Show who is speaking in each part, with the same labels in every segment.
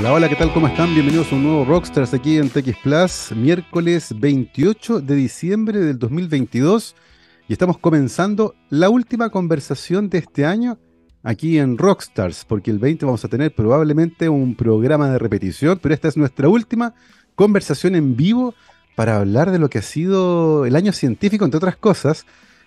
Speaker 1: Hola, hola, ¿qué tal? ¿Cómo están? Bienvenidos a un nuevo Rockstars aquí en TX Plus, miércoles 28 de diciembre del 2022. Y estamos comenzando la última conversación de este año aquí en Rockstars, porque el 20 vamos a tener probablemente un programa de repetición, pero esta es nuestra última conversación en vivo para hablar de lo que ha sido el año científico, entre otras cosas,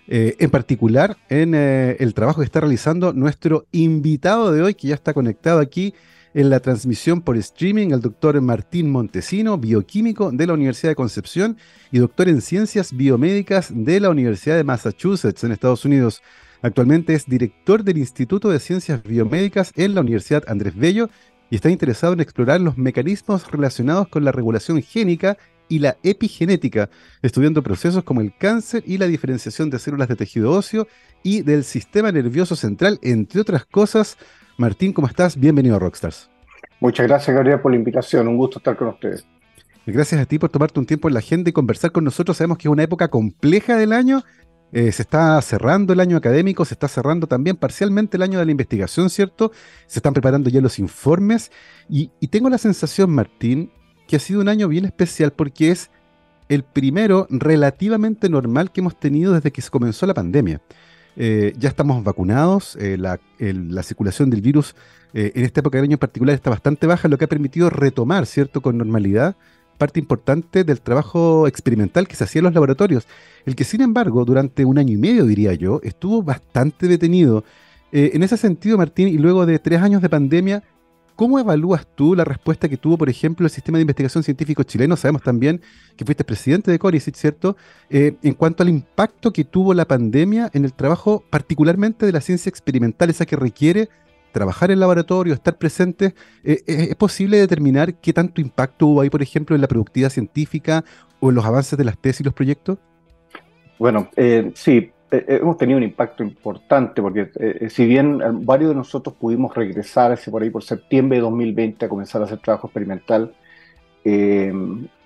Speaker 1: eh, en particular en eh, el trabajo que está realizando nuestro invitado de hoy, que ya está conectado aquí en la transmisión por streaming el doctor Martín Montesino, bioquímico de la Universidad de Concepción y doctor en ciencias biomédicas de la Universidad de Massachusetts en Estados Unidos. Actualmente es director del Instituto de Ciencias Biomédicas en la Universidad Andrés Bello y está interesado en explorar los mecanismos relacionados con la regulación génica y la epigenética, estudiando procesos como el cáncer y la diferenciación de células de tejido óseo y del sistema nervioso central, entre otras cosas. Martín, ¿cómo estás? Bienvenido a Rockstars.
Speaker 2: Muchas gracias, Gabriel, por la invitación. Un gusto estar con ustedes.
Speaker 1: Gracias a ti por tomarte un tiempo en la agenda y conversar con nosotros. Sabemos que es una época compleja del año. Eh, se está cerrando el año académico, se está cerrando también parcialmente el año de la investigación, ¿cierto? Se están preparando ya los informes. Y, y tengo la sensación, Martín, que ha sido un año bien especial porque es el primero relativamente normal que hemos tenido desde que se comenzó la pandemia. Eh, ya estamos vacunados, eh, la, circulación del virus eh, en esta época del año en particular está bastante baja, lo que ha permitido retomar, ¿cierto?, con normalidad parte importante del trabajo experimental que se hacía en los laboratorios, el que sin embargo durante un año y medio, diría yo, estuvo bastante detenido. en ese sentido, Martín, y luego de tres años de pandemia, ¿Cómo evalúas tú la respuesta que tuvo, por ejemplo, el sistema de investigación científico chileno? Sabemos también que fuiste presidente de Corisic, ¿cierto? Eh, en cuanto al impacto que tuvo la pandemia en el trabajo, particularmente de la ciencia experimental, esa que requiere trabajar en laboratorio, estar presente, eh, eh, ¿es posible determinar qué tanto impacto hubo ahí, por ejemplo, en la productividad científica o en los avances de las tesis y los proyectos?
Speaker 2: Bueno, sí, eh, eh, hemos tenido un impacto importante, porque eh, si bien varios de nosotros pudimos regresar hacia por ahí por septiembre de 2020 a comenzar a hacer trabajo experimental,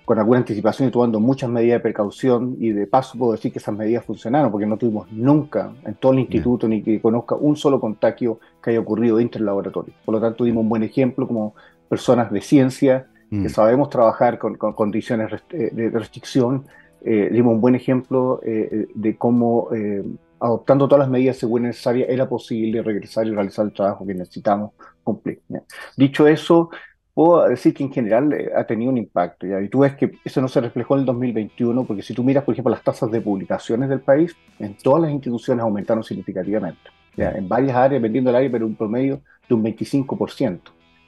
Speaker 2: con alguna anticipación y tomando muchas medidas de precaución, y de paso puedo decir que esas medidas funcionaron, porque no tuvimos nunca en todo el instituto ni que conozca un solo contagio que haya ocurrido dentro del laboratorio. Por lo tanto, dimos un buen ejemplo como personas de ciencia, que mm. sabemos trabajar con, condiciones de restricción, eh, dimos un buen ejemplo eh, de cómo, eh, adoptando todas las medidas según necesarias, era posible regresar y realizar el trabajo que necesitamos cumplir. Dicho eso, puedo decir que en general ha tenido un impacto. ¿ya? Y tú ves que eso no se reflejó en el 2021, porque si tú miras, por ejemplo, las tasas de publicaciones del país, en todas las instituciones aumentaron significativamente. ¿ya? En varias áreas, vendiendo el área, pero un promedio de un 25%.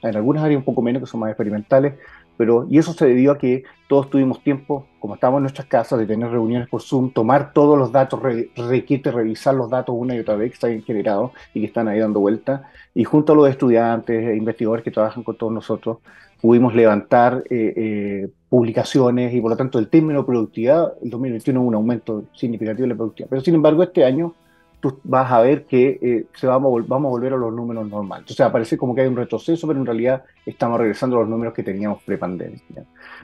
Speaker 2: En algunas áreas un poco menos, que son más experimentales, pero, y eso se debió a que todos tuvimos tiempo, como estábamos en nuestras casas, de tener reuniones por Zoom, tomar todos los datos, requiere revisar los datos una y otra vez que están generados y que están ahí dando vuelta. Y junto a los estudiantes e investigadores que trabajan con todos nosotros, pudimos levantar eh, eh, publicaciones y por lo tanto el término productividad, el 2021 hubo un aumento significativo de la productividad. Pero sin embargo, este año tú vas a ver que eh, se vamos, vamos a volver a los números normales. O sea, parece como que hay un retroceso, pero en realidad estamos regresando a los números que teníamos pre-pandemia.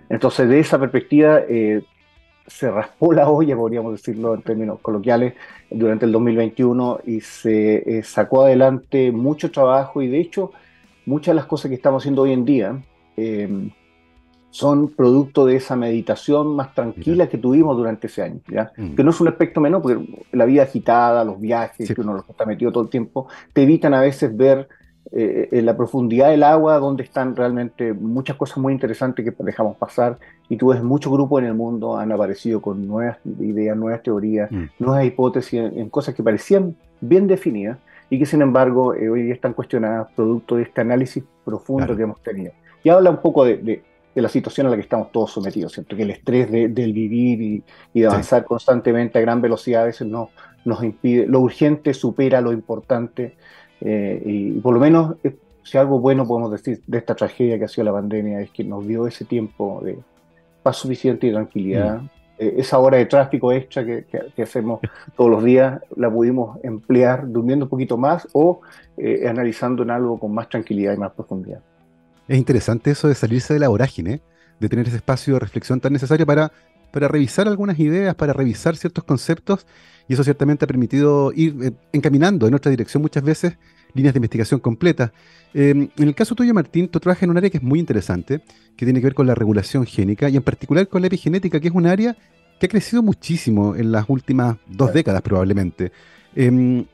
Speaker 2: Entonces, de esa perspectiva, eh, se raspó la olla, podríamos decirlo en términos coloquiales, durante el 2021 y se eh, sacó adelante mucho trabajo y de hecho muchas de las cosas que estamos haciendo hoy en día son producto de esa meditación más tranquila que tuvimos durante ese año, ¿ya? Mm. Que no es un aspecto menor, porque la vida agitada, los viajes, que uno los está metido todo el tiempo, te evitan a veces ver eh, en la profundidad del agua donde están realmente muchas cosas muy interesantes que dejamos pasar y tú ves muchos grupos en el mundo han aparecido con nuevas ideas, nuevas teorías, mm. nuevas hipótesis en, cosas que parecían bien definidas y que sin embargo eh, hoy día están cuestionadas producto de este análisis profundo que hemos tenido. Y habla un poco de de la situación a la que estamos todos sometidos, ¿cierto? Que el estrés del vivir y, de avanzar constantemente a gran velocidad a veces no, nos impide, lo urgente supera lo importante eh, y, por lo menos eh, si algo bueno podemos decir de esta tragedia que ha sido la pandemia es que nos dio ese tiempo de paz suficiente y tranquilidad. Mm. Eh, esa hora de tráfico extra que, que, hacemos todos los días la pudimos emplear durmiendo un poquito más o analizando en algo con más tranquilidad y más profundidad.
Speaker 1: Es interesante eso de salirse de la vorágine, de tener ese espacio de reflexión tan necesario para, para revisar algunas ideas, para revisar ciertos conceptos, y eso ciertamente ha permitido ir eh, encaminando en otra dirección muchas veces líneas de investigación completas. Em, en el caso tuyo, Martín, tú trabajas en un área que es muy interesante, que tiene que ver con la regulación génica y en particular con la epigenética, que es un área que ha crecido muchísimo en las últimas dos décadas probablemente. Em,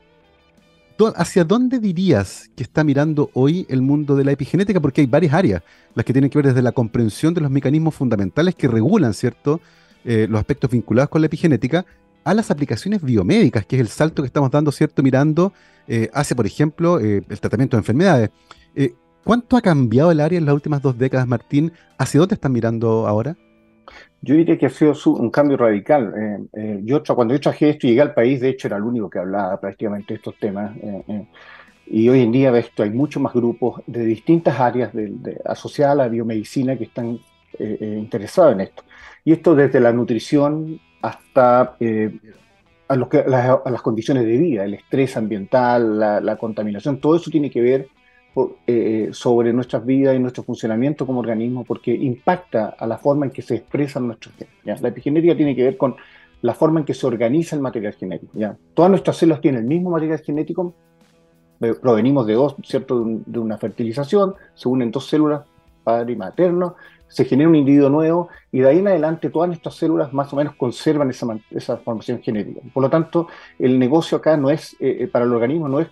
Speaker 1: ¿Hacia dónde dirías que está mirando hoy el mundo de la epigenética? Porque hay varias áreas, las que tienen que ver desde la comprensión de los mecanismos fundamentales que regulan, ¿cierto?, eh, los aspectos vinculados con la epigenética, a las aplicaciones biomédicas, que es el salto que estamos dando, ¿cierto?, mirando eh, hacia, por ejemplo, eh, el tratamiento de enfermedades. ¿Cuánto ha cambiado el área en las últimas dos décadas, Martín? ¿Hacia dónde están mirando ahora?
Speaker 2: Yo diría que ha sido un cambio radical. Eh, eh, yo, cuando yo traje esto y llegué al país, de hecho era el único que hablaba prácticamente de estos temas. Eh, y hoy en día esto, hay muchos más grupos de distintas áreas de, asociadas a la biomedicina que están interesados en esto. Y esto desde la nutrición hasta a, las condiciones de vida, el estrés ambiental, la contaminación, todo eso tiene que ver eh, sobre nuestras vidas y nuestro funcionamiento como organismo, porque impacta a la forma en que se expresan nuestros genes. La epigenética tiene que ver con la forma en que se organiza el material genético. ¿ya? Todas nuestras células tienen el mismo material genético, eh, provenimos de dos, ¿cierto? De, una fertilización, se unen dos células, padre y materno, se genera un individuo nuevo y de ahí en adelante todas nuestras células más o menos conservan esa, esa formación genética. Por lo tanto, el negocio acá no es, eh, para el organismo, no es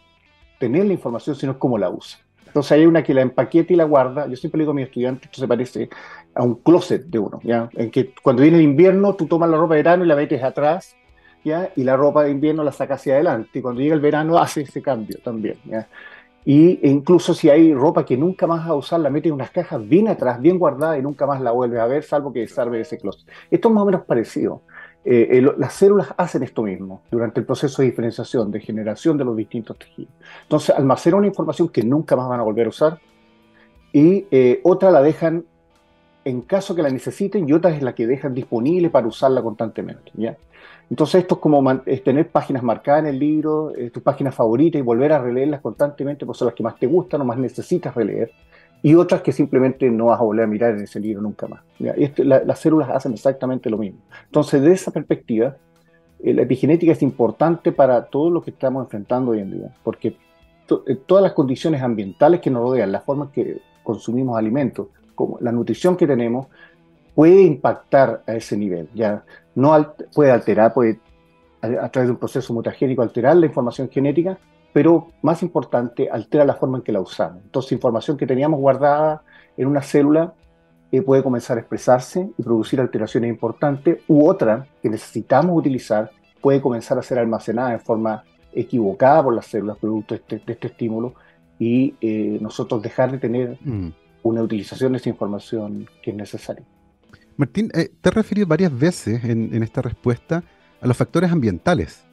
Speaker 2: tener la información, sino cómo la usa. Entonces hay una que la empaqueta y la guarda. Yo siempre le digo a mis estudiantes, esto se parece a un closet de uno, ¿ya? En que cuando viene el invierno, tú tomas la ropa de verano y la metes atrás, ¿ya? Y la ropa de invierno la sacas hacia adelante. Y cuando llega el verano, hace ese cambio también, ¿ya? Y e incluso si hay ropa que nunca más vas a usar, la metes en unas cajas bien atrás, bien guardada y nunca más la vuelves a ver, salvo que desarme ese closet. Esto es más o menos parecido. Eh, las células hacen esto mismo durante el proceso de diferenciación, de generación de los distintos tejidos. Entonces, almacenan una información que nunca más van a volver a usar y eh, otra la dejan en caso que la necesiten y otra es la que dejan disponible para usarla constantemente. ¿ya? Entonces, esto es como tener páginas marcadas en el libro, eh, tus páginas favoritas y volver a releerlas constantemente, porque son las que más te gustan o más necesitas releer y otras que simplemente no vas a volver a mirar en ese libro nunca más. Este, las células hacen exactamente lo mismo. Entonces, de esa perspectiva, eh, la epigenética es importante para todo lo que estamos enfrentando hoy en día, porque eh, todas las condiciones ambientales que nos rodean, la forma que consumimos alimentos, como la nutrición que tenemos, puede impactar a ese nivel. Ya no puede alterar, puede a, través de un proceso mutagénico alterar la información genética, pero más importante, altera la forma en que la usamos. Entonces, información que teníamos guardada en una célula eh, puede comenzar a expresarse y producir alteraciones importantes, u otra que necesitamos utilizar puede comenzar a ser almacenada en forma equivocada por las células producto de este, este estímulo y eh, nosotros dejar de tener mm. una utilización de esa información que es necesaria.
Speaker 1: Martín, eh, te has referido varias veces en, en esta respuesta a los factores ambientales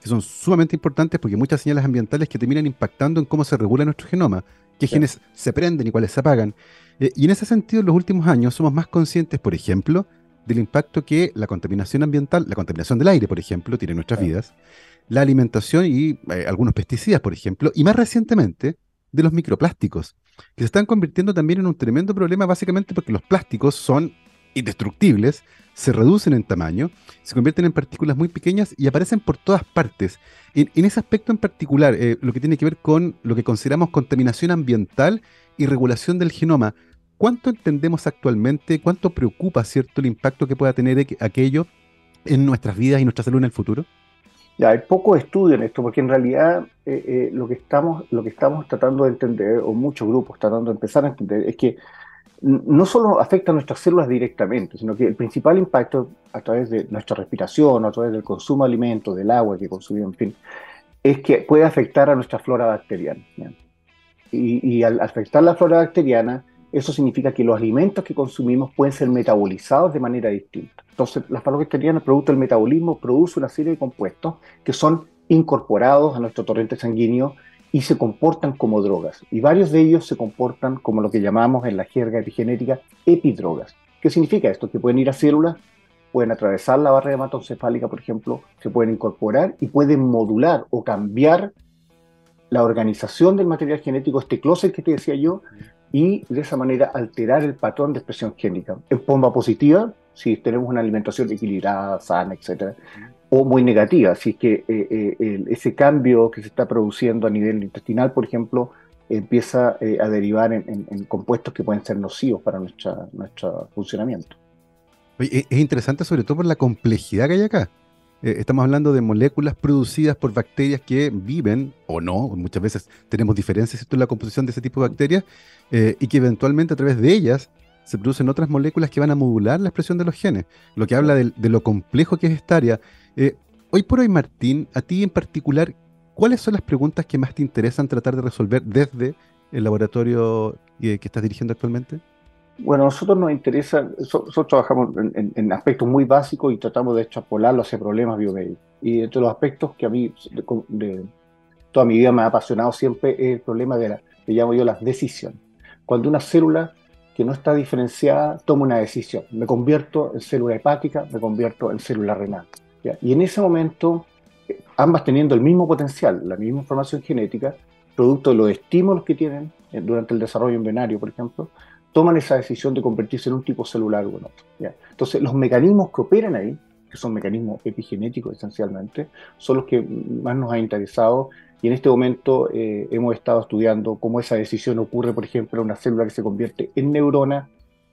Speaker 1: que son sumamente importantes porque hay muchas señales ambientales que terminan impactando en cómo se regula nuestro genoma, qué genes se prenden y cuáles se apagan. Eh, y en ese sentido, en los últimos años somos más conscientes, por ejemplo, del impacto que la contaminación ambiental, la contaminación del aire, por ejemplo, tiene en nuestras vidas, la alimentación y eh, algunos pesticidas, por ejemplo, y más recientemente, de los microplásticos, que se están convirtiendo también en un tremendo problema básicamente porque los plásticos son indestructibles, se reducen en tamaño, se convierten en partículas muy pequeñas y aparecen por todas partes. En, ese aspecto en particular, eh, lo que tiene que ver con lo que consideramos contaminación ambiental y regulación del genoma, ¿cuánto entendemos actualmente, cuánto preocupa cierto el impacto que pueda tener aquello en nuestras vidas y nuestra salud en el futuro?
Speaker 2: Ya, hay poco estudio en esto, porque en realidad eh, eh, lo, que estamos, lo que estamos tratando de entender, o muchos grupos tratando de empezar a entender, es que no solo afecta a nuestras células directamente, sino que el principal impacto a través de nuestra respiración, a través del consumo de alimentos, del agua que consumimos, en fin, es que puede afectar a nuestra flora bacteriana. Y, al afectar la flora bacteriana, eso significa que los alimentos que consumimos pueden ser metabolizados de manera distinta. Entonces, la flora bacteriana, producto del metabolismo, produce una serie de compuestos que son incorporados a nuestro torrente sanguíneo y se comportan como drogas. Y varios de ellos se comportan como lo que llamamos en la jerga epigenética epidrogas. ¿Qué significa esto? Que pueden ir a células, pueden atravesar la barrera hematocefálica, por ejemplo, se pueden incorporar y pueden modular o cambiar la organización del material genético, este closet que te decía yo, y de esa manera alterar el patrón de expresión génica. En forma positiva, si tenemos una alimentación equilibrada, sana, etc o muy negativa. Así que ese cambio que se está produciendo a nivel intestinal, por ejemplo, empieza a derivar en, compuestos que pueden ser nocivos para nuestro funcionamiento.
Speaker 1: es interesante sobre todo por la complejidad que hay acá. Eh, estamos hablando de moléculas producidas por bacterias que viven, o no, muchas veces tenemos diferencias en la composición de ese tipo de bacterias, eh, y que eventualmente a través de ellas se producen otras moléculas que van a modular la expresión de los genes, lo que habla de, lo complejo que es esta área. Eh, hoy por hoy, Martín, a ti en particular, ¿cuáles son las preguntas que más te interesan tratar de resolver desde el laboratorio que estás dirigiendo actualmente?
Speaker 2: Bueno, a nosotros nos interesa, nosotros trabajamos en, aspectos muy básicos y tratamos de extrapolarlo hacia problemas biomédicos. Y entre los aspectos que a mí de, toda mi vida me ha apasionado siempre es el problema de la, que llamo yo las decisiones. Cuando una célula que no está diferenciada toma una decisión, me convierto en célula hepática, me convierto en célula renal. Y en ese momento, ambas teniendo el mismo potencial, la misma información genética, producto de los estímulos que tienen eh, durante el desarrollo embrionario, por ejemplo, toman esa decisión de convertirse en un tipo celular o en otro. Entonces, los mecanismos que operan ahí, que son mecanismos epigenéticos esencialmente, son los que más nos han interesado y en este momento eh, hemos estado estudiando cómo esa decisión ocurre, por ejemplo, en una célula que se convierte en neurona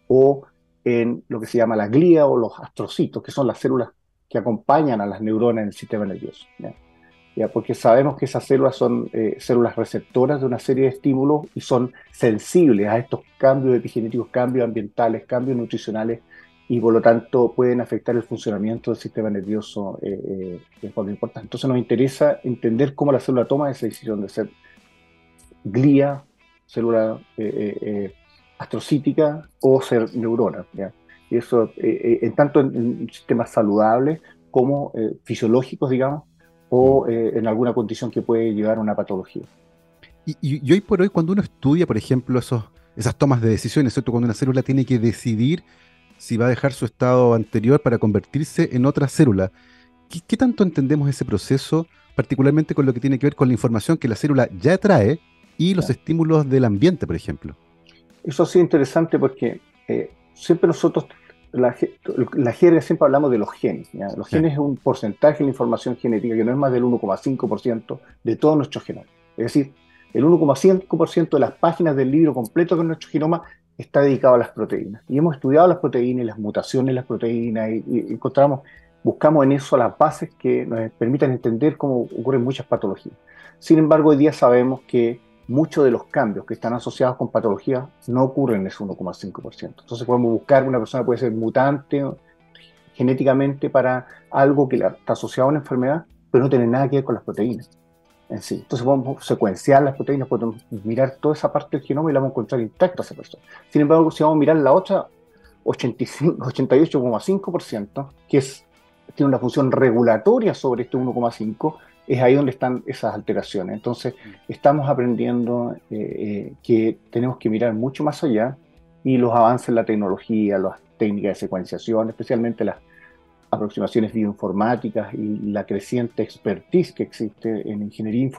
Speaker 2: o en lo que se llama la glía o los astrocitos, que son las células que acompañan a las neuronas en el sistema nervioso porque sabemos que esas células son eh, células receptoras de una serie de estímulos y son sensibles a estos cambios epigenéticos, cambios ambientales, cambios nutricionales, y por lo tanto pueden afectar el funcionamiento del sistema nervioso eh, eh, de forma importante. Entonces nos interesa entender cómo la célula toma esa decisión de ser glía, célula astrocítica o ser neurona. Y eso, en tanto en, sistemas saludables como fisiológicos, digamos, o eh, en alguna condición que puede llevar a una patología.
Speaker 1: Y, hoy por hoy, cuando uno estudia, por ejemplo, esos, esas tomas de decisiones, ¿cierto? cuando una célula tiene que decidir si va a dejar su estado anterior para convertirse en otra célula, ¿qué, tanto entendemos ese proceso, particularmente con lo que tiene que ver con la información que la célula ya trae y los estímulos del ambiente, por ejemplo?
Speaker 2: Eso sí es interesante porque eh, siempre nosotros la, la jerga siempre hablamos de los genes. Los genes es un porcentaje de la información genética que no es más del 1,5% de todo nuestro genoma. Es decir, el 1,5% de las páginas del libro completo de nuestro genoma está dedicado a las proteínas. Y hemos estudiado las proteínas y las mutaciones de las proteínas y, encontramos, buscamos en eso las bases que nos permitan entender cómo ocurren muchas patologías. Sin embargo, hoy día sabemos que muchos de los cambios que están asociados con patologías no ocurren en ese 1,5%. Entonces podemos buscar, una persona puede ser mutante genéticamente para algo que está asociado a una enfermedad, pero no tiene nada que ver con las proteínas en sí. Entonces podemos secuenciar las proteínas, podemos mirar toda esa parte del genoma y la vamos a encontrar intacta a esa persona. Sin embargo, si vamos a mirar la otra, 88,5%, que es, tiene una función regulatoria sobre este 1,5%, es ahí donde están esas alteraciones. Entonces, mm. estamos aprendiendo eh, eh, que tenemos que mirar mucho más allá y los avances en la tecnología, las técnicas de secuenciación, especialmente las aproximaciones bioinformáticas y la creciente expertise que existe en ingeniería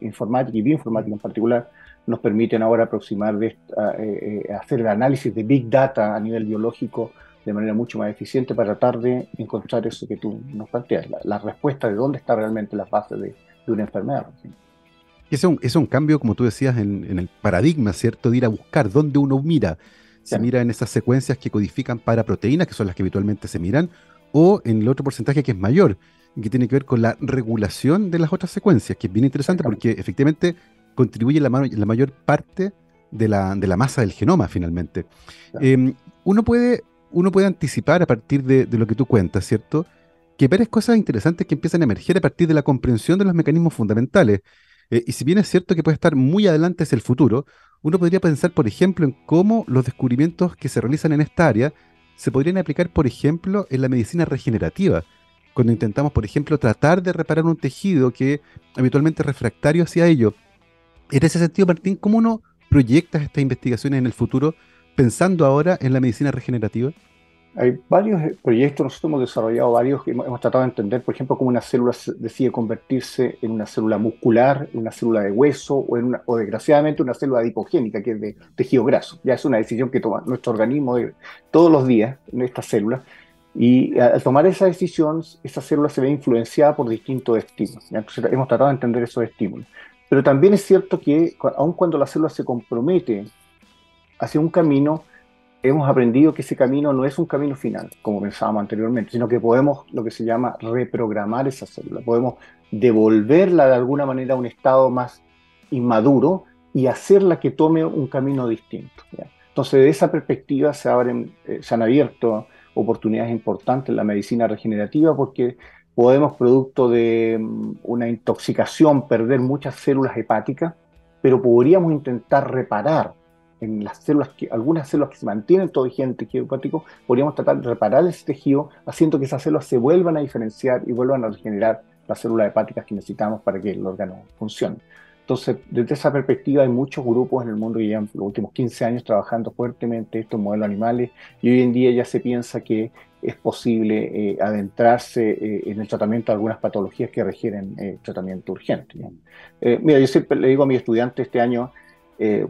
Speaker 2: informática y bioinformática en particular, nos permiten ahora aproximar, de, eh, hacer el análisis de Big Data a nivel biológico de manera mucho más eficiente para tratar de encontrar eso que tú nos planteas, la, respuesta de dónde está realmente la base de, una enfermedad.
Speaker 1: Es un, es un cambio, como tú decías, en, el paradigma, ¿cierto? De ir a buscar dónde uno mira. Se mira en esas secuencias que codifican para proteínas, que son las que habitualmente se miran, o en el otro porcentaje que es mayor, que tiene que ver con la regulación de las otras secuencias, que es bien interesante porque efectivamente contribuye la, la mayor parte de la, de la, masa del genoma finalmente. Em, uno puede uno puede anticipar a partir de, lo que tú cuentas, ¿cierto? Que varias cosas interesantes que empiezan a emerger a partir de la comprensión de los mecanismos fundamentales. Eh, y si bien es cierto que puede estar muy adelante hacia el futuro, uno podría pensar, por ejemplo, en cómo los descubrimientos que se realizan en esta área se podrían aplicar, por ejemplo, en la medicina regenerativa. Cuando intentamos, por ejemplo, tratar de reparar un tejido que habitualmente es refractario hacia ello. En ese sentido, Martín, ¿cómo uno proyecta estas investigaciones en el futuro pensando ahora en la medicina regenerativa?
Speaker 2: Hay varios eh, proyectos, nosotros hemos desarrollado varios que hemos, tratado de entender, por ejemplo, cómo una célula decide convertirse en una célula muscular, una célula de hueso o, en una, o desgraciadamente una célula adipogénica, que es de tejido graso. Ya es una decisión que toma nuestro organismo todos los días, en estas células, Y al tomar esa decisión, esa célula se ve influenciada por distintos estímulos. Hemos tratado de entender esos estímulos. Pero también es cierto que, aun cuando la célula se compromete hacia un camino, hemos aprendido que ese camino no es un camino final, como pensábamos anteriormente, sino que podemos lo que se llama reprogramar esa célula, podemos devolverla de alguna manera a un estado más inmaduro y hacerla que tome un camino distinto. Entonces, de esa perspectiva se, abren, eh, se han abierto oportunidades importantes en la medicina regenerativa porque podemos, producto de mm, una intoxicación, perder muchas células hepáticas, pero podríamos intentar reparar en las células, que, algunas células que se mantienen todo vigente tejido hepático, podríamos tratar de reparar ese tejido haciendo que esas células se vuelvan a diferenciar y vuelvan a regenerar las células hepáticas que necesitamos para que el órgano funcione. Entonces, desde esa perspectiva hay muchos grupos en el mundo que llevan los últimos 15 años trabajando fuertemente estos modelos animales y hoy en día ya se piensa que es posible eh, adentrarse eh, en el tratamiento de algunas patologías que requieren eh, tratamiento urgente. mira, yo siempre le digo a mis estudiantes este año,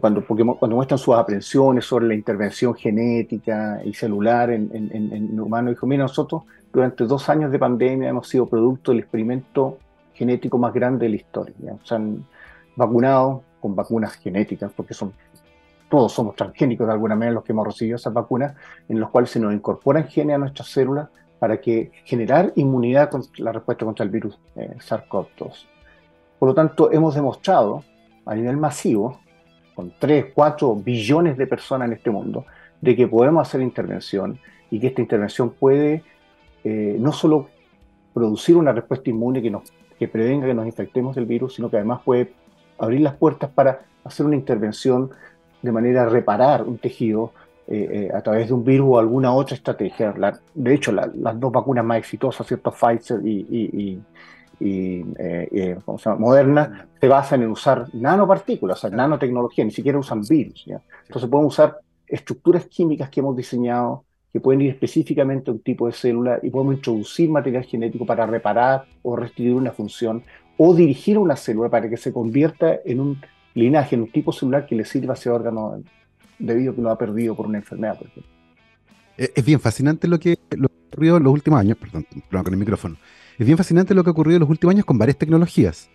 Speaker 2: cuando, cuando muestran sus aprensiones sobre la intervención genética y celular en, en, en humanos, dijo, mira, nosotros durante dos años de pandemia hemos sido producto del experimento genético más grande de la historia. O sea, vacunados con vacunas genéticas, porque son todos somos transgénicos de alguna manera los que hemos recibido esas vacunas, en los cuales se nos incorporan genes a nuestras células para que generar inmunidad con la respuesta contra el virus eh, SARS-CoV-2. Por lo tanto, hemos demostrado a nivel masivo, con 3, 4 billones de personas en este mundo, de que podemos hacer intervención y que esta intervención puede eh, no solo producir una respuesta inmune que, nos, que prevenga que nos infectemos del virus, sino que además puede abrir las puertas para hacer una intervención de manera a reparar un tejido eh, eh, a través de un virus o alguna otra estrategia. de hecho, las dos vacunas más exitosas, ¿cierto? Pfizer y, eh, Moderna, se basan en usar nanopartículas, o sea, nanotecnología, ni siquiera usan virus. Entonces podemos usar estructuras químicas que hemos diseñado que pueden ir específicamente a un tipo de célula y podemos introducir material genético para reparar o restituir una función o dirigir una célula para que se convierta en un linaje, en un tipo celular que le sirva a ese órgano debido a que lo ha perdido por una enfermedad, por ejemplo.
Speaker 1: Es bien fascinante lo que, lo ha ocurrido en los últimos años, perdón, con el micrófono. Es bien fascinante lo que ha ocurrido en los últimos años con varias tecnologías.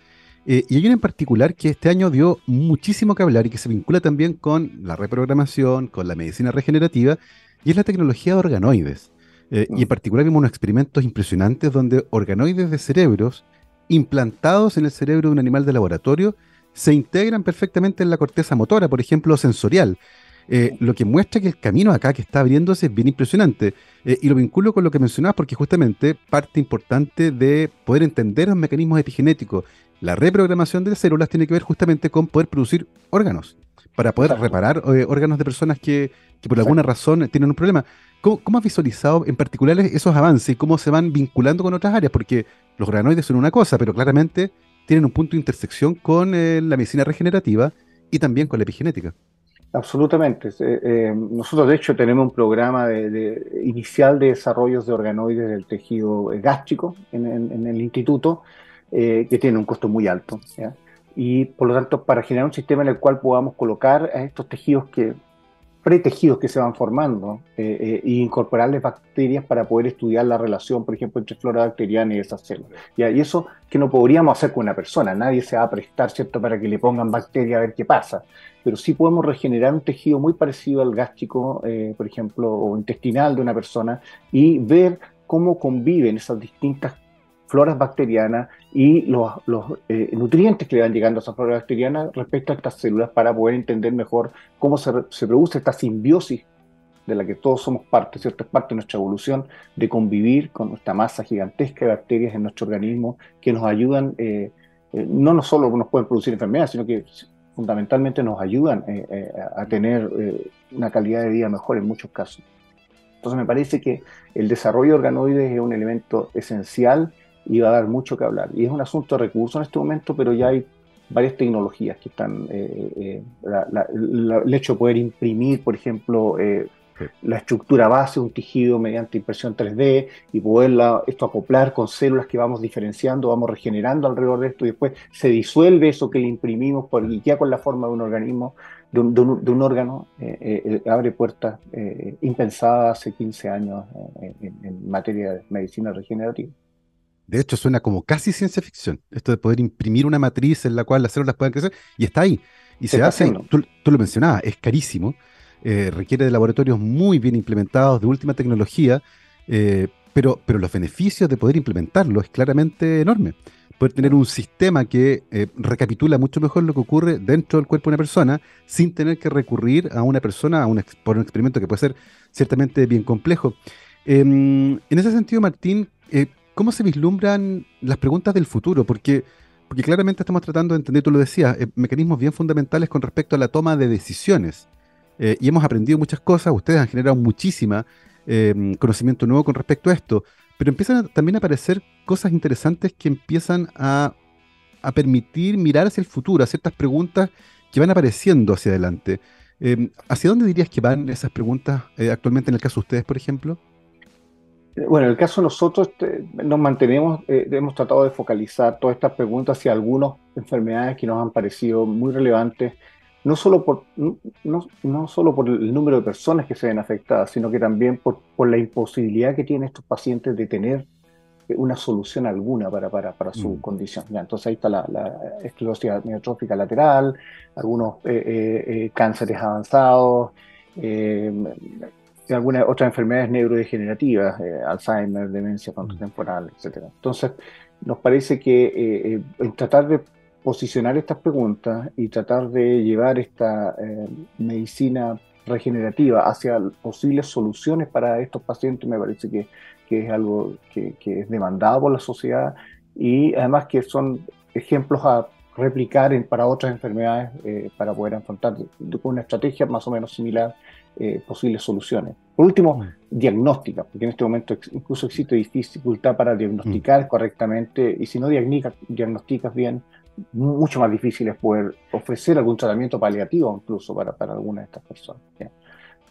Speaker 1: Eh, y hay una en particular que este año dio muchísimo que hablar y que se vincula también con la reprogramación, con la medicina regenerativa, y es la tecnología de organoides. Eh, y en mm. particular vimos unos experimentos impresionantes donde organoides de cerebros implantados en el cerebro de un animal de laboratorio se integran perfectamente en la corteza motora, por ejemplo, sensorial. Eh, lo que muestra que el camino acá que está abriéndose es bien impresionante. Eh, y lo vinculo con lo que mencionabas porque justamente parte importante de poder entender los mecanismos epigenéticos, la reprogramación de las células tiene que ver justamente con poder producir órganos, para poder reparar eh, órganos de personas que, por alguna razón tienen un problema. ¿Cómo, has visualizado en particular esos avances y cómo se van vinculando con otras áreas? Porque los organoides son una cosa, pero claramente tienen un punto de intersección con la medicina regenerativa y también con la epigenética.
Speaker 2: Absolutamente. Eh, eh, nosotros, de hecho, tenemos un programa de, inicial de desarrollos de organoides del tejido gástrico en, el instituto, que tiene un costo muy alto. Y por lo tanto, para generar un sistema en el cual podamos colocar a estos tejidos que pretejidos que se van formando eh, eh, e incorporarles bacterias para poder estudiar la relación, por ejemplo, entre flora bacteriana y esas células. Y eso que no podríamos hacer con una persona, nadie se va a prestar, ¿cierto?, para que le pongan bacteria a ver qué pasa, pero sí podemos regenerar un tejido muy parecido al gástrico, eh, por ejemplo, o intestinal de una persona y ver cómo conviven esas distintas floras bacterianas y los, eh, nutrientes que le van llegando a esa flora bacteriana respecto a estas células para poder entender mejor cómo se, produce esta simbiosis de la que todos somos parte, ¿cierto? Es parte de nuestra evolución de convivir con nuestra masa gigantesca de bacterias en nuestro organismo que nos ayudan, eh, eh, no, no solo nos pueden producir enfermedades, sino que fundamentalmente nos ayudan a tener una calidad de vida mejor en muchos casos. Entonces me parece que el desarrollo de organoides es un elemento esencial y va a dar mucho que hablar. Y es un asunto de recursos en este momento, pero ya hay varias tecnologías que están, eh, eh, el hecho de poder imprimir, por ejemplo, eh, la estructura base de un tejido mediante impresión 3D y poderla esto acoplar con células que vamos diferenciando, vamos regenerando alrededor de esto y después se disuelve eso que le imprimimos por ya con la forma de un organismo de un, órgano abre puertas impensadas hace 15 años en, materia de medicina regenerativa.
Speaker 1: De hecho, suena como casi ciencia ficción, esto de poder imprimir una matriz en la cual las células puedan crecer, y está ahí. Y se, hace, tú, lo mencionabas, es carísimo, requiere de laboratorios muy bien implementados, de última tecnología, pero, pero los beneficios de poder implementarlo es claramente enorme poder tener un sistema que eh, recapitula mucho mejor lo que ocurre dentro del cuerpo de una persona sin tener que recurrir a una persona a un por un experimento que puede ser ciertamente bien complejo. Em, en ese sentido, Martín, eh, ¿cómo se vislumbran las preguntas del futuro? Porque, porque claramente estamos tratando de entender, tú lo decías, eh, mecanismos bien fundamentales con respecto a la toma de decisiones. Y hemos aprendido muchas cosas, ustedes han generado muchísima em, conocimiento nuevo con respecto a esto. Pero empiezan también a aparecer cosas interesantes que empiezan a, permitir mirar hacia el futuro, a ciertas preguntas que van apareciendo hacia adelante. Em, ¿Hacia dónde dirías que van esas preguntas eh, actualmente en el caso de ustedes, por ejemplo?
Speaker 2: Bueno, en el caso de nosotros nos mantenemos, eh, hemos tratado de focalizar todas estas preguntas hacia algunas enfermedades que nos han parecido muy relevantes no solo por, no, no solo por el número de personas que se ven afectadas, sino que también por, por la imposibilidad que tienen estos pacientes de tener una solución alguna para, para, para su mm. condición. Ya, entonces ahí está la, la esclerosis amiotrófica lateral, algunos eh, eh, eh, cánceres avanzados, algunas otras enfermedades neurodegenerativas, Alzheimer, demencia frontotemporal, etc. Entonces, nos parece que tratar de posicionar estas preguntas y tratar de llevar esta eh, medicina regenerativa hacia posibles soluciones para estos pacientes me parece que, que es algo que, que, es demandado por la sociedad y además que son ejemplos a replicar en, para otras enfermedades eh, para poder afrontar con una estrategia más o menos similar eh, posibles soluciones. Por último, mm. diagnóstica, porque en este momento incluso existe dificultad para diagnosticar mm. correctamente y si no diagnosticas bien, mucho más difícil es poder ofrecer algún tratamiento paliativo incluso para, para algunas de estas personas.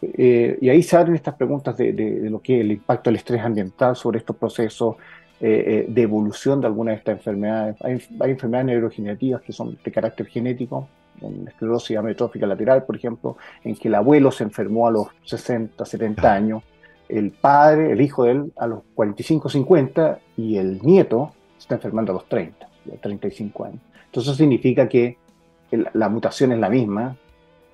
Speaker 2: Eh, y ahí se abren estas preguntas de, de, lo que es el impacto del estrés ambiental sobre estos procesos eh, eh, de evolución de algunas de estas enfermedades. Hay, hay, enfermedades neurodegenerativas que son de carácter genético, en esclerosis amiotrófica lateral, por ejemplo, en que el abuelo se enfermó a los 60, 70 años, el padre, el hijo de él, a los 45, 50, y el nieto se está enfermando a los 30, 35 años. Entonces significa que la mutación es la misma,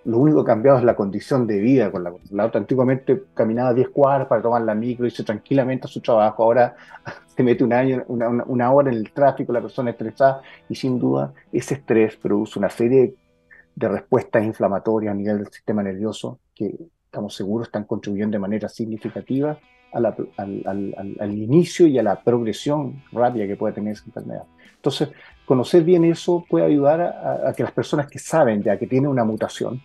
Speaker 2: lo único cambiado es la condición de vida con la, la. Antiguamente caminaba 10 cuadras para tomar la micro, hizo tranquilamente a su trabajo, ahora se mete un año, una, hora en el tráfico, la persona estresada, y sin duda ese estrés produce una serie de respuestas inflamatorias a nivel del sistema nervioso que estamos seguros están contribuyendo de manera significativa al, al, inicio y a la progresión rápida que puede tener esa enfermedad. Entonces, conocer bien eso puede ayudar a, que las personas que saben ya que tienen una mutación,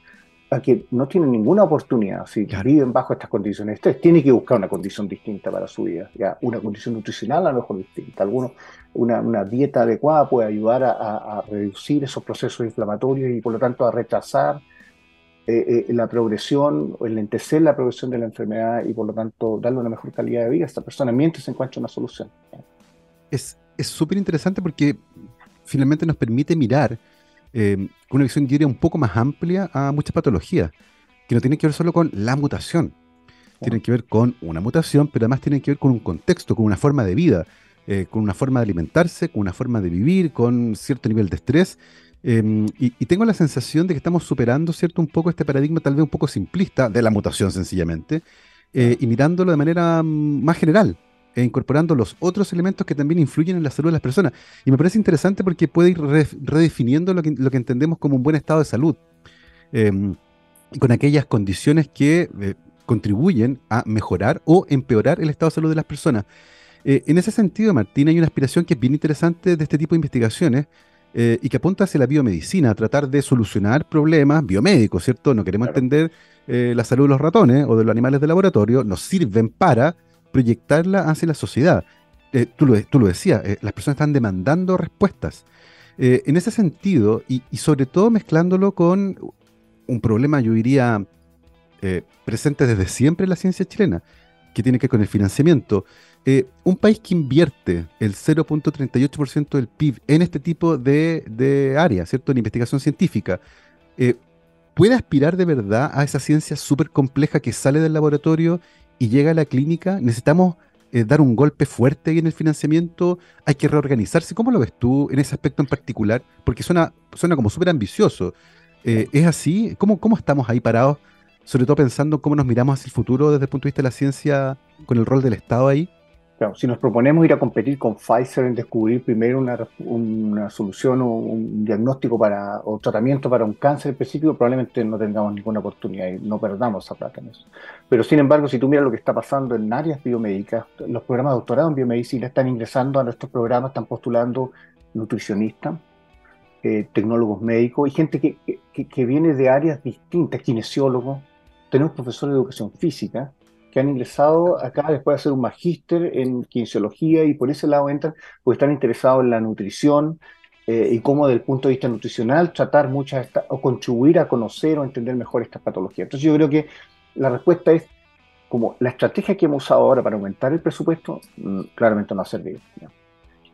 Speaker 2: a que no tienen ninguna oportunidad, si viven bajo estas condiciones de estrés, tienen que buscar una condición distinta para su vida, ya una condición nutricional a lo mejor distinta. Algunos, una, una dieta adecuada puede ayudar a, reducir esos procesos inflamatorios y por lo tanto a retrasar eh, eh, la progresión o enlentecer la progresión de la enfermedad y por lo tanto darle una mejor calidad de vida a esta persona mientras se encuentra una solución.
Speaker 1: Es súper interesante porque finalmente nos permite mirar eh, una visión, diría, un poco más amplia a muchas patologías, que no tienen que ver solo con la mutación, tienen que ver con una mutación, pero además tienen que ver con un contexto, con una forma de vida, eh, con una forma de alimentarse, con una forma de vivir, con cierto nivel de estrés. Em, y, tengo la sensación de que estamos superando, ¿cierto?, un poco este paradigma tal vez un poco simplista de la mutación sencillamente, eh, y mirándolo de manera mm, más general, e incorporando los otros elementos que también influyen en la salud de las personas. Y me parece interesante porque puede ir redefiniendo lo que, lo que, entendemos como un buen estado de salud, em, con aquellas condiciones que eh, contribuyen a mejorar o empeorar el estado de salud de las personas. Eh, en ese sentido, Martín, hay una aspiración que es bien interesante de este tipo de investigaciones eh, y que apunta hacia la biomedicina, a tratar de solucionar problemas biomédicos, ¿cierto? No queremos entender la salud de los ratones o de los animales de laboratorio, nos sirven para proyectarla hacia la sociedad. Eh, tú, lo, tú, lo, decías, eh, las personas están demandando respuestas. Eh, en ese sentido, y, sobre todo mezclándolo con un problema, yo diría, presente desde siempre en la ciencia chilena, que tiene que ver con el financiamiento. un país que invierte el 0.38% del PIB en este tipo de, de áreas, ¿cierto? En investigación científica, puede aspirar de verdad a esa ciencia súper compleja que sale del laboratorio y llega a la clínica? ¿Necesitamos eh, dar un golpe fuerte en el financiamiento? ¿Hay que reorganizarse? ¿Cómo lo ves tú en ese aspecto en particular? Porque suena, suena como súper ambicioso. Eh, ¿Es así? ¿Cómo, ¿Cómo estamos ahí parados? Sobre todo pensando cómo nos miramos hacia el futuro desde el punto de vista de la ciencia con el rol del Estado ahí
Speaker 2: si nos proponemos ir a competir con Pfizer en descubrir primero una, solución o un diagnóstico para, o tratamiento para un cáncer específico, probablemente no tengamos ninguna oportunidad y no perdamos esa plata en eso. Pero sin embargo, si tú miras lo que está pasando en áreas biomédicas, los programas de doctorado en biomedicina están ingresando a nuestros programas, están postulando nutricionistas, eh, tecnólogos médicos y gente que, que viene de áreas distintas, kinesiólogos, tenemos profesores de educación física que han ingresado acá después de hacer un magíster en kinesiología y por ese lado entran porque están interesados en la nutrición eh, y cómo desde el punto de vista nutricional tratar muchas o contribuir a conocer o entender mejor estas patologías. Entonces yo creo que la respuesta es como la estrategia que hemos usado ahora para aumentar el presupuesto mm, claramente no ha servido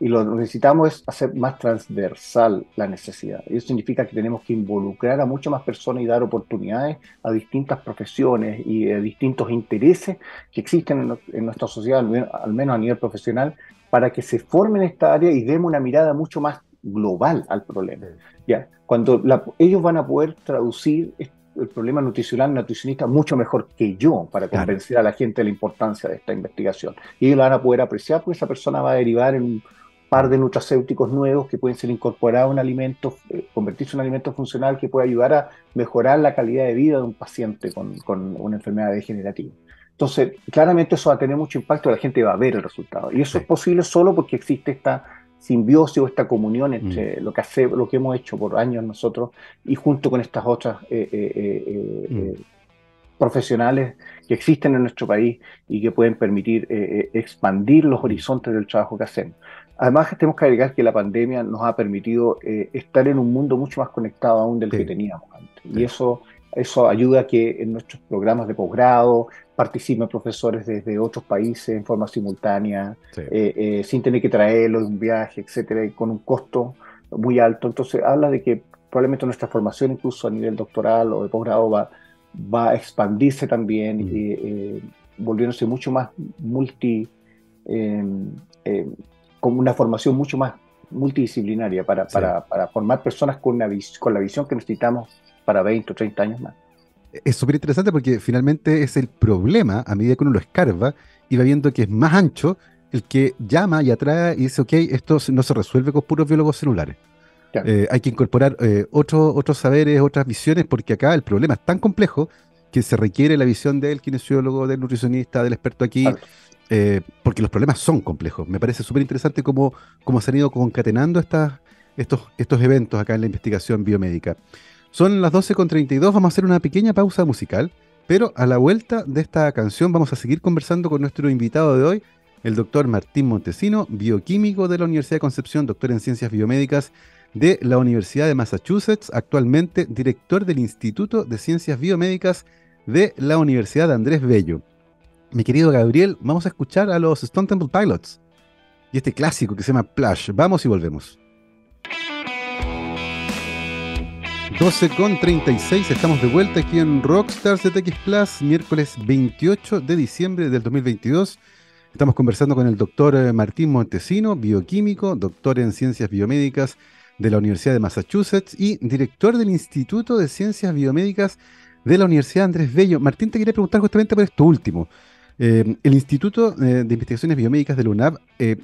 Speaker 2: y lo que necesitamos es hacer más transversal la necesidad. Eso significa que tenemos que involucrar a muchas más personas y dar oportunidades a distintas profesiones y a distintos intereses que existen en, nuestra sociedad, al menos, a nivel profesional, para que se formen en esta área y demos una mirada mucho más global al problema. ¿ya? Cuando ellos van a poder traducir el problema nutricional nutricionista mucho mejor que yo para convencer a la gente de la importancia de esta investigación. Y ellos la van a poder apreciar porque esa persona va a derivar en un par de nutracéuticos nuevos que pueden ser incorporados a un alimento, eh, convertirse en un alimento funcional que puede ayudar a mejorar la calidad de vida de un paciente con, con una enfermedad degenerativa. Entonces, claramente eso va a tener mucho impacto, la gente va a ver el resultado. Y eso es posible solo porque existe esta simbiosis o esta comunión entre mm. lo, que hace, lo que hemos hecho por años nosotros y junto con estas otras eh, eh, mm. Profesionales que existen en nuestro país y que pueden permitir expandir los horizontes del trabajo que hacemos. Además, tenemos que agregar que la pandemia nos ha permitido eh, estar en un mundo mucho más conectado aún del que teníamos antes. Y eso, eso ayuda a que en nuestros programas de posgrado participen profesores desde otros países en forma simultánea, eh, eh, sin tener que traerlos de un viaje, etcétera, con un costo muy alto. Entonces, habla de que probablemente nuestra formación, incluso a nivel doctoral o de posgrado, va, va a expandirse también, mm. volviéndose mucho más multi como una formación mucho más multidisciplinaria para, para, para formar personas con, una con la visión que necesitamos para 20 o 30 años más.
Speaker 1: Es súper interesante porque finalmente es el problema, a medida que uno lo escarba y va viendo que es más ancho, el que llama y atrae y dice, ok, esto no se resuelve con puros biólogos celulares. Eh, hay que incorporar eh, otros saberes, otras visiones, porque acá el problema es tan complejo que se requiere la visión del kinesiólogo, del nutricionista, del experto aquí, eh, porque los problemas son complejos. Me parece súper interesante cómo, cómo, se han ido concatenando estas, estos, estos eventos acá en la investigación biomédica. Son las 12.32, vamos a hacer una pequeña pausa musical, pero a la vuelta de esta canción vamos a seguir conversando con nuestro invitado de hoy, el doctor Martín Montesino, bioquímico de la Universidad de Concepción, doctor en ciencias biomédicas de la Universidad de Massachusetts, actualmente director del Instituto de Ciencias Biomédicas de la Universidad de Andrés Bello mi querido Gabriel, vamos a escuchar a los Stone Temple Pilots y este clásico que se llama Plush. Vamos y volvemos. 12 con 36, estamos de vuelta aquí en Rockstars TX Plus, miércoles 28 de diciembre del 2022. Estamos conversando con el doctor eh, Martín Montesino, bioquímico, doctor en ciencias biomédicas de la Universidad de Massachusetts y director del Instituto de Ciencias Biomédicas de la Universidad Andrés Bello. Martín, te quería preguntar justamente por esto último. Eh, el Instituto eh, de Investigaciones Biomédicas de la UNAV eh,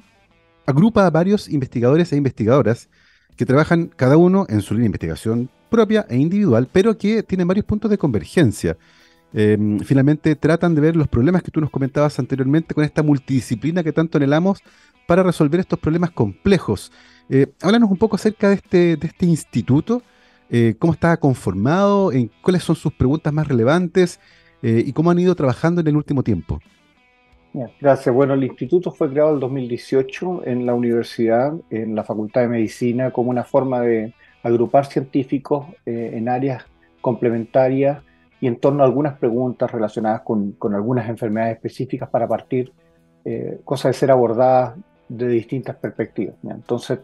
Speaker 1: agrupa a varios investigadores e investigadoras que trabajan cada uno en su línea de investigación propia e individual, pero que tienen varios puntos de convergencia. finalmente tratan de ver los problemas que tú nos comentabas anteriormente con esta multidisciplina que tanto anhelamos para resolver estos problemas complejos. Háblanos un poco acerca de este, de este instituto, cómo está conformado, en cuáles son sus preguntas más relevantes eh, y cómo han ido trabajando en el último tiempo.
Speaker 2: Gracias. Bueno, el instituto fue creado en el 2018 en la universidad, en la Facultad de Medicina, como una forma de agrupar científicos eh, en áreas complementarias y en torno a algunas preguntas relacionadas con, algunas enfermedades específicas para partir, eh, cosas de ser abordadas de distintas perspectivas. Entonces,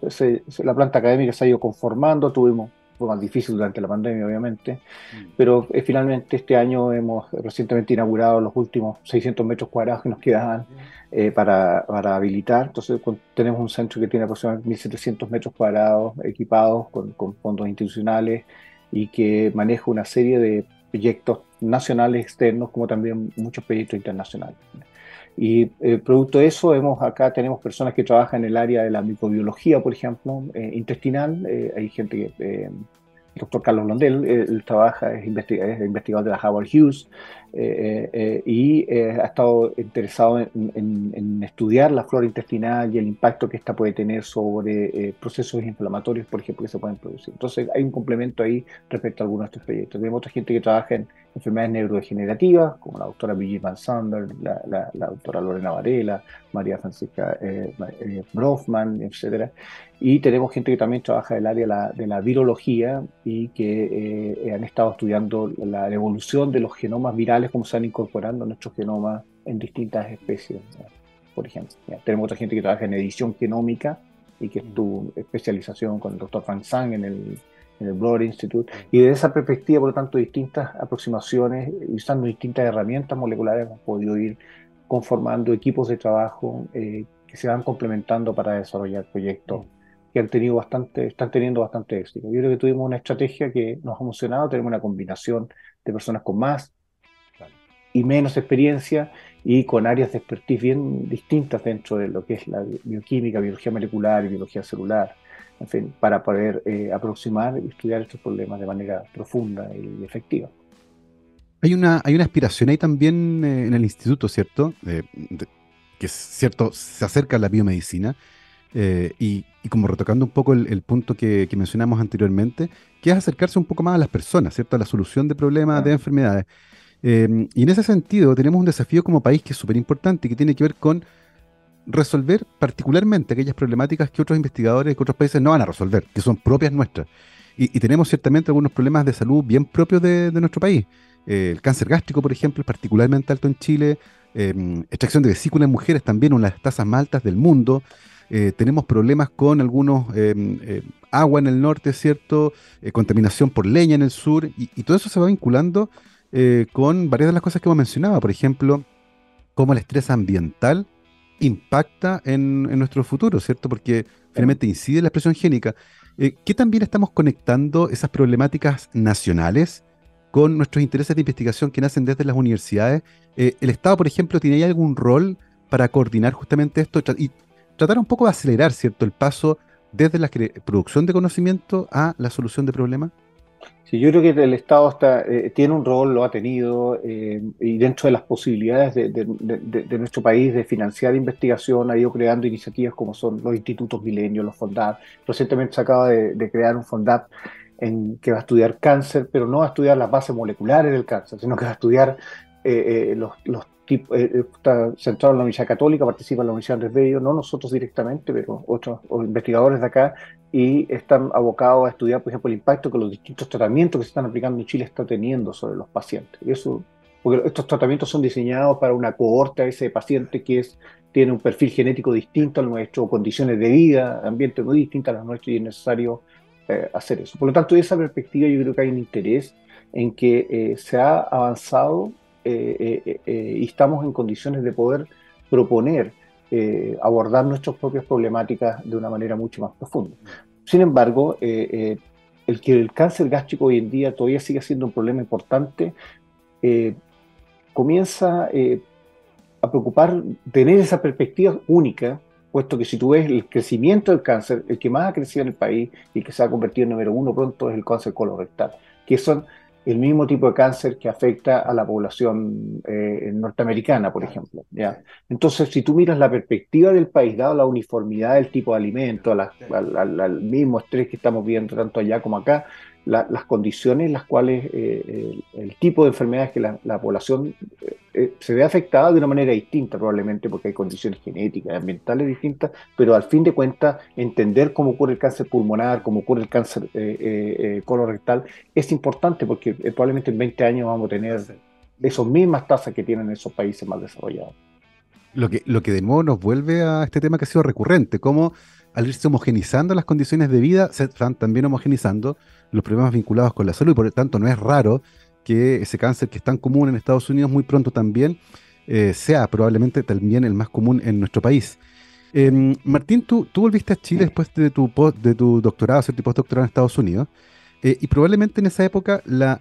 Speaker 2: la planta académica se ha ido conformando, tuvimos fue más difícil durante la pandemia, obviamente, mm. pero eh, finalmente este año hemos recientemente inaugurado los últimos 600 metros cuadrados que nos quedaban eh, para, para, habilitar. Entonces tenemos un centro que tiene aproximadamente 1.700 metros cuadrados equipados con, con fondos institucionales y que maneja una serie de proyectos nacionales externos como también muchos proyectos internacionales. Y eh, producto de eso, vemos acá tenemos personas que trabajan en el área de la microbiología, por ejemplo, eh, intestinal. Eh, hay gente que, el doctor Carlos Londel, él trabaja, es, investigador de la Howard Hughes, eh, eh, y eh, ha estado interesado en, estudiar la flora intestinal y el impacto que esta puede tener sobre procesos inflamatorios, por ejemplo, que se pueden producir. Entonces hay un complemento ahí respecto a algunos de estos proyectos. Tenemos otra gente que trabaja en enfermedades neurodegenerativas, como la doctora Brigitte Van Sander, la, doctora Lorena Varela, María Francisca Brofman, etc. Y tenemos gente que también trabaja en el área de la, virología y que han estado estudiando la evolución de los genomas virales como se van incorporando nuestro genoma en distintas especies, por ejemplo. Tenemos otra gente que trabaja en edición genómica y que es tu especialización con el doctor Frank Sang en el, en el Broad Institute. Y desde esa perspectiva, por lo tanto, distintas aproximaciones, usando distintas herramientas moleculares, hemos podido ir conformando equipos de trabajo eh, que se van complementando para desarrollar proyectos que han tenido bastante, están teniendo bastante éxito. Yo creo que tuvimos una estrategia que nos ha funcionado, tenemos una combinación de personas con más y menos experiencia y con áreas de expertise bien distintas dentro de lo que es la bioquímica, biología molecular y biología celular, en fin, para poder eh, aproximar y estudiar estos problemas de manera profunda y efectiva.
Speaker 1: Hay una, hay una aspiración ahí también eh, en el instituto, ¿cierto? que es cierto, se acerca a la biomedicina. Eh, y, como retocando un poco el, punto que, que, mencionamos anteriormente, que es acercarse un poco más a las personas, ¿cierto? A la solución de problemas, de enfermedades. Em, y en ese sentido tenemos un desafío como país que es súper importante y que tiene que ver con resolver particularmente aquellas problemáticas que otros investigadores, que otros países no van a resolver, que son propias nuestras. Y, tenemos ciertamente algunos problemas de salud bien propios de, nuestro país. Eh, el cáncer gástrico, por ejemplo, es particularmente alto en Chile. Em, extracción de vesícula en mujeres también, una de las tasas más altas del mundo. Eh, tenemos problemas con algunos em, eh, agua en el norte, ¿cierto? contaminación por leña en el sur. Y todo eso se va vinculando eh, con varias de las cosas que hemos mencionado, por ejemplo, cómo el estrés ambiental impacta en, nuestro futuro, ¿cierto? Porque finalmente incide en la expresión génica. Eh, ¿Qué también estamos conectando esas problemáticas nacionales con nuestros intereses de investigación que nacen desde las universidades? Eh, ¿El Estado, por ejemplo, tiene algún rol para coordinar justamente esto y tratar un poco de acelerar, ¿cierto?, el paso desde la producción de conocimiento a la solución de problemas?
Speaker 2: Sí, yo creo que el Estado está, eh, tiene un rol, lo ha tenido, eh, y dentro de las posibilidades de, nuestro país de financiar investigación, ha ido creando iniciativas como son los institutos milenios, los FONDAP. Recientemente se acaba de, crear un FONDAP en, que va a estudiar cáncer, pero no va a estudiar las bases moleculares del cáncer, sino que va a estudiar eh, los, los tipo, eh, eh, está centrado en la Universidad Católica, participa en la Universidad Andrés Bello, no nosotros directamente, pero otros investigadores de acá, y están abocados a estudiar, por ejemplo, el impacto que los distintos tratamientos que se están aplicando en Chile están teniendo sobre los pacientes. Y eso, porque estos tratamientos son diseñados para una cohorte a ese paciente que es, tiene un perfil genético distinto al nuestro, condiciones de vida, ambiente muy distintas a las nuestras, y es necesario eh, hacer eso. Por lo tanto, de esa perspectiva yo creo que hay un interés en que se ha avanzado eh, eh, eh, y estamos en condiciones de poder proponer abordar nuestras propias problemáticas de una manera mucho más profunda. Sin embargo, el que el cáncer gástrico hoy en día todavía sigue siendo un problema importante, comienza a preocupar tener esa perspectiva única, puesto que si tú ves el crecimiento del cáncer, el que más ha crecido en el país y que se ha convertido en número uno pronto es el cáncer colorectal, que son el mismo tipo de cáncer que afecta a la población eh, norteamericana, por ejemplo. ¿ya? Entonces, si tú miras la perspectiva del país, dado la uniformidad del tipo de alimento, al, mismo estrés que estamos viendo tanto allá como acá, las condiciones en las cuales eh, el, tipo de enfermedades que la, población eh, eh, se ve afectada de una manera distinta probablemente porque hay condiciones genéticas y ambientales distintas, pero al fin de cuentas entender cómo ocurre el cáncer pulmonar, cómo ocurre el cáncer colorectal es importante porque probablemente en 20 años vamos a tener esas mismas tasas que tienen esos países más desarrollados.
Speaker 1: Lo que, lo que de nuevo nos vuelve a este tema que ha sido recurrente, cómo al irse homogenizando las condiciones de vida, se están también homogenizando los problemas vinculados con la salud y por lo tanto no es raro que ese cáncer que es tan común en Estados Unidos muy pronto también eh, sea probablemente también el más común en nuestro país. Em, Martín, tú, tú, volviste a Chile después de tu, de tu doctorado, postdoctorado en Estados Unidos, eh, y probablemente en esa época la,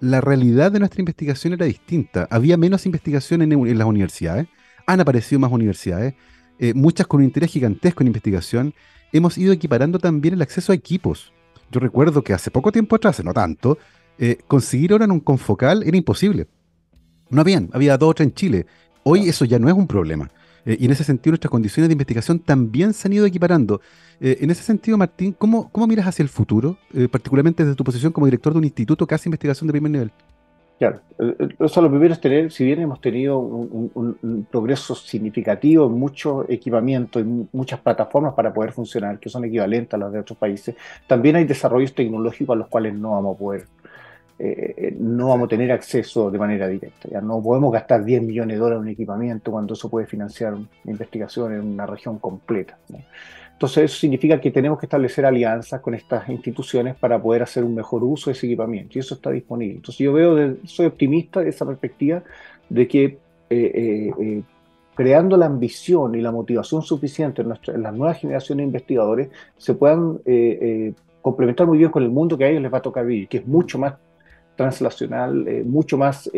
Speaker 1: la realidad de nuestra investigación era distinta. Había menos investigación en, en las universidades, han aparecido más universidades, eh, muchas con un interés gigantesco en investigación. Hemos ido equiparando también el acceso a equipos. Yo recuerdo que hace poco tiempo atrás, no tanto, eh, conseguir ahora en un confocal era imposible. No habían, había dos o tres en Chile. Hoy eso ya no es un problema. Eh, y en ese sentido nuestras condiciones de investigación también se han ido equiparando. en ese sentido, Martín, ¿cómo, cómo miras hacia el futuro, particularmente desde tu posición como director de un instituto que hace investigación de primer nivel?
Speaker 2: Claro, eso lo primero es tener, si bien hemos tenido un, progreso significativo en muchos equipamientos y muchas plataformas para poder funcionar, que son equivalentes a las de otros países, también hay desarrollos tecnológicos a los cuales no vamos a poder, eh, eh, no vamos a tener acceso de manera directa. Ya no podemos gastar 10 millones de dólares en un equipamiento cuando eso puede financiar investigación en una región completa. Entonces eso significa que tenemos que establecer alianzas con estas instituciones para poder hacer un mejor uso de ese equipamiento y eso está disponible. Entonces yo veo, soy optimista de esa perspectiva de que eh, eh, eh, creando la ambición y la motivación suficiente en, las nuevas generaciones de investigadores se puedan complementar muy bien con el mundo que a ellos les va a tocar vivir, que es mucho más translacional, mucho más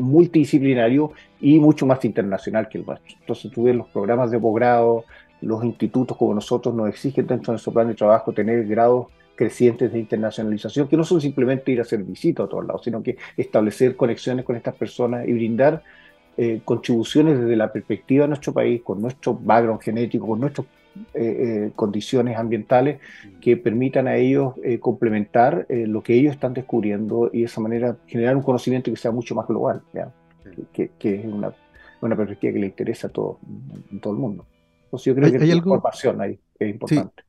Speaker 2: multidisciplinario y mucho más internacional que el nuestro. Entonces, tú ves los programas de posgrado, los institutos como nosotros nos exigen dentro de nuestro plan de trabajo tener grados crecientes de internacionalización, que no son simplemente ir a hacer visitas a todos lados, sino que establecer conexiones con estas personas y brindar eh, contribuciones desde la perspectiva de nuestro país, con nuestro background genético, con nuestras eh, eh, condiciones ambientales que permitan a ellos complementar lo que ellos están descubriendo y de esa manera generar un conocimiento que sea mucho más global, Que, es una, una, perspectiva que le interesa a todo, todo el mundo. Entonces yo creo que la formación ahí es importante.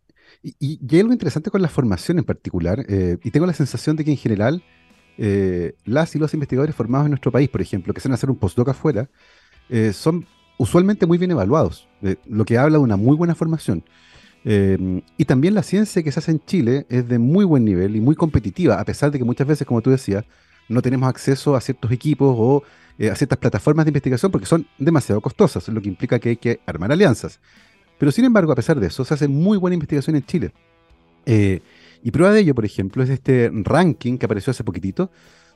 Speaker 1: Y, y, hay algo interesante con la formación en particular, y tengo la sensación de que en general eh, las y los investigadores formados en nuestro país, por ejemplo, que se van a hacer un postdoc afuera, eh, son usualmente muy bien evaluados, eh, lo que habla de una muy buena formación. y también la ciencia que se hace en Chile es de muy buen nivel y muy competitiva, a pesar de que muchas veces, como tú decías, no tenemos acceso a ciertos equipos o a ciertas plataformas de investigación porque son demasiado costosas, lo que implica que hay que armar alianzas. Pero sin embargo, a pesar de eso, se hace muy buena investigación en Chile. Y prueba de ello, por ejemplo, es este ranking que apareció hace poquitito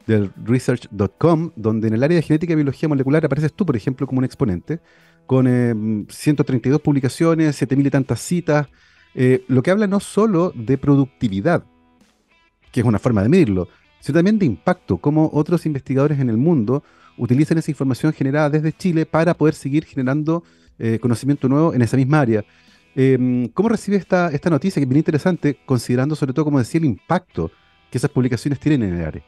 Speaker 1: del research.com, donde en el área de genética y biología molecular apareces tú, por ejemplo, como un exponente, con 132 eh, publicaciones, 7.000 y tantas citas, eh, lo que habla no solo de productividad, que es una forma de medirlo, sino también de impacto, cómo otros investigadores en el mundo utilizan esa información generada desde Chile para poder seguir generando eh, conocimiento nuevo en esa misma área. Em, ¿Cómo recibe esta, esta noticia, que es bien interesante, considerando sobre todo, como decía, el impacto que esas publicaciones tienen en el área?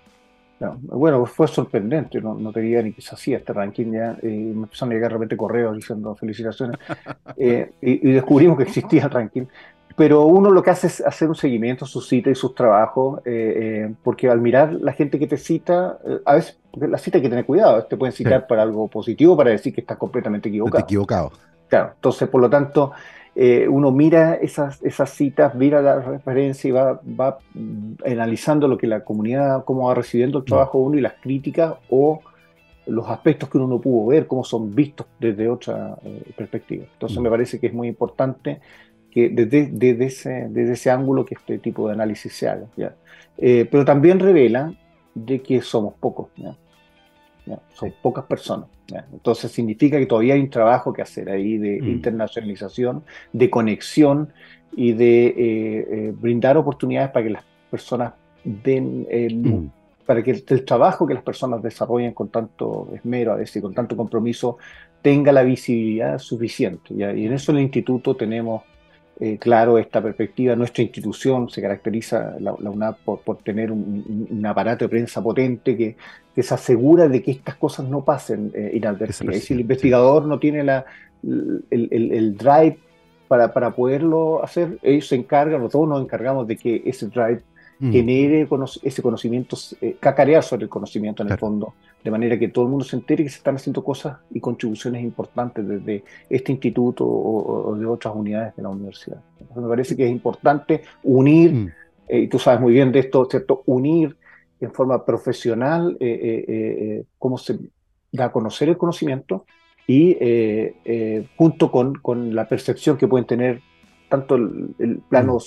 Speaker 2: Bueno, fue sorprendente, no, no tenía ni que se hacía este ranking ya, eh, me empezaron a llegar de repente correos diciendo felicitaciones, eh, y, descubrimos que existía el ranking, pero uno lo que hace es hacer un seguimiento a sus citas y sus trabajos, eh, porque al mirar la gente que te cita, a veces la cita hay que tener cuidado, te pueden citar para algo positivo, para decir que estás completamente equivocado.
Speaker 1: equivocado.
Speaker 2: Claro, entonces por lo tanto eh, uno mira esas, esas citas, mira la referencia y va, va analizando lo que la comunidad, cómo va recibiendo el mm. trabajo uno y las críticas o los aspectos que uno no pudo ver, cómo son vistos desde otra eh, perspectiva. Entonces mm. me parece que es muy importante que desde, desde, ese, desde ese ángulo que este tipo de análisis se haga. ¿ya? Eh, pero también revela de que somos pocos. ¿ya? Son pocas personas. Entonces significa que todavía hay un trabajo que hacer ahí de mm. internacionalización, de conexión y de eh, eh, brindar oportunidades para que las personas den el, mm. para que el, trabajo que las personas desarrollen con tanto esmero, a veces, con tanto compromiso, tenga la visibilidad suficiente. Y en eso en el instituto tenemos eh, claro esta perspectiva. Nuestra institución se caracteriza, la, UNAP, por, tener un, aparato de prensa potente que, se asegura de que estas cosas no pasen eh, inadvertidas. Si el investigador no tiene la, el, drive para, para, poderlo hacer, ellos se encargan, nosotros nos encargamos de que ese drive mm. genere ese conocimiento, eh, cacarear sobre el conocimiento en el fondo, de manera que todo el mundo se entere que se están haciendo cosas y contribuciones importantes desde este instituto o, de otras unidades de la universidad. Me parece que es importante unir, mm. eh, y tú sabes muy bien de esto, ¿cierto? Unir en forma profesional eh, cómo se da a conocer el conocimiento y junto con, con, la percepción que pueden tener tanto el, plano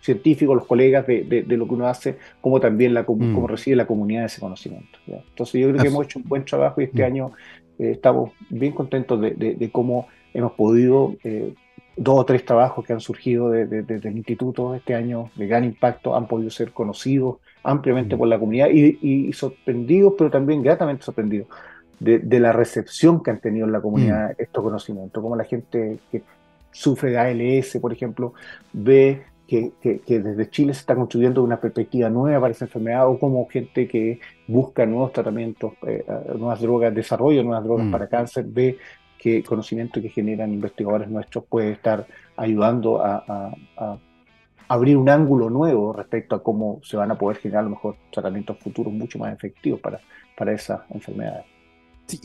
Speaker 2: mm. científico, los colegas de, de, lo que uno hace, como también la, mm. cómo recibe la comunidad ese conocimiento. Entonces yo creo que hemos hecho un buen trabajo y este año estamos bien contentos de, cómo hemos podido, eh, dos o tres trabajos que han surgido desde el instituto este año de gran impacto, han podido ser conocidos ampliamente mm. por la comunidad y, sorprendidos, pero también gratamente sorprendidos de, la recepción que han tenido en la comunidad mm. estos conocimientos, como la gente que sufre de ALS, por ejemplo, ve que, desde Chile se está construyendo una perspectiva nueva para esa enfermedad o como gente que busca nuevos tratamientos, eh, nuevas drogas, desarrollo nuevas drogas mm. para cáncer, ve que conocimiento que generan investigadores nuestros puede estar ayudando a, abrir un ángulo nuevo respecto a cómo se van a poder generar a lo mejor tratamientos futuros mucho más efectivos para, para esas enfermedades.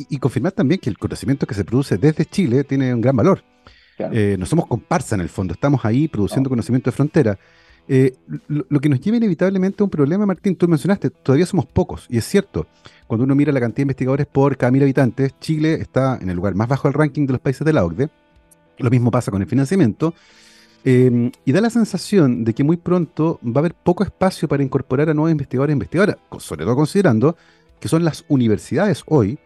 Speaker 1: y confirmar también que el conocimiento que se produce desde Chile tiene un gran valor. Eh, no somos comparsa en el fondo, estamos ahí produciendo conocimiento de frontera. Eh, lo, que nos lleva inevitablemente a un problema, Martín, tú mencionaste, todavía somos pocos, y es cierto, cuando uno mira la cantidad de investigadores por cada mil habitantes, Chile está en el lugar más bajo del ranking de los países de la OCDE, lo mismo pasa con el financiamiento, em, y da la sensación de que muy pronto va a haber poco espacio para incorporar a nuevos investigadores e investigadoras, sobre todo considerando que son las universidades hoy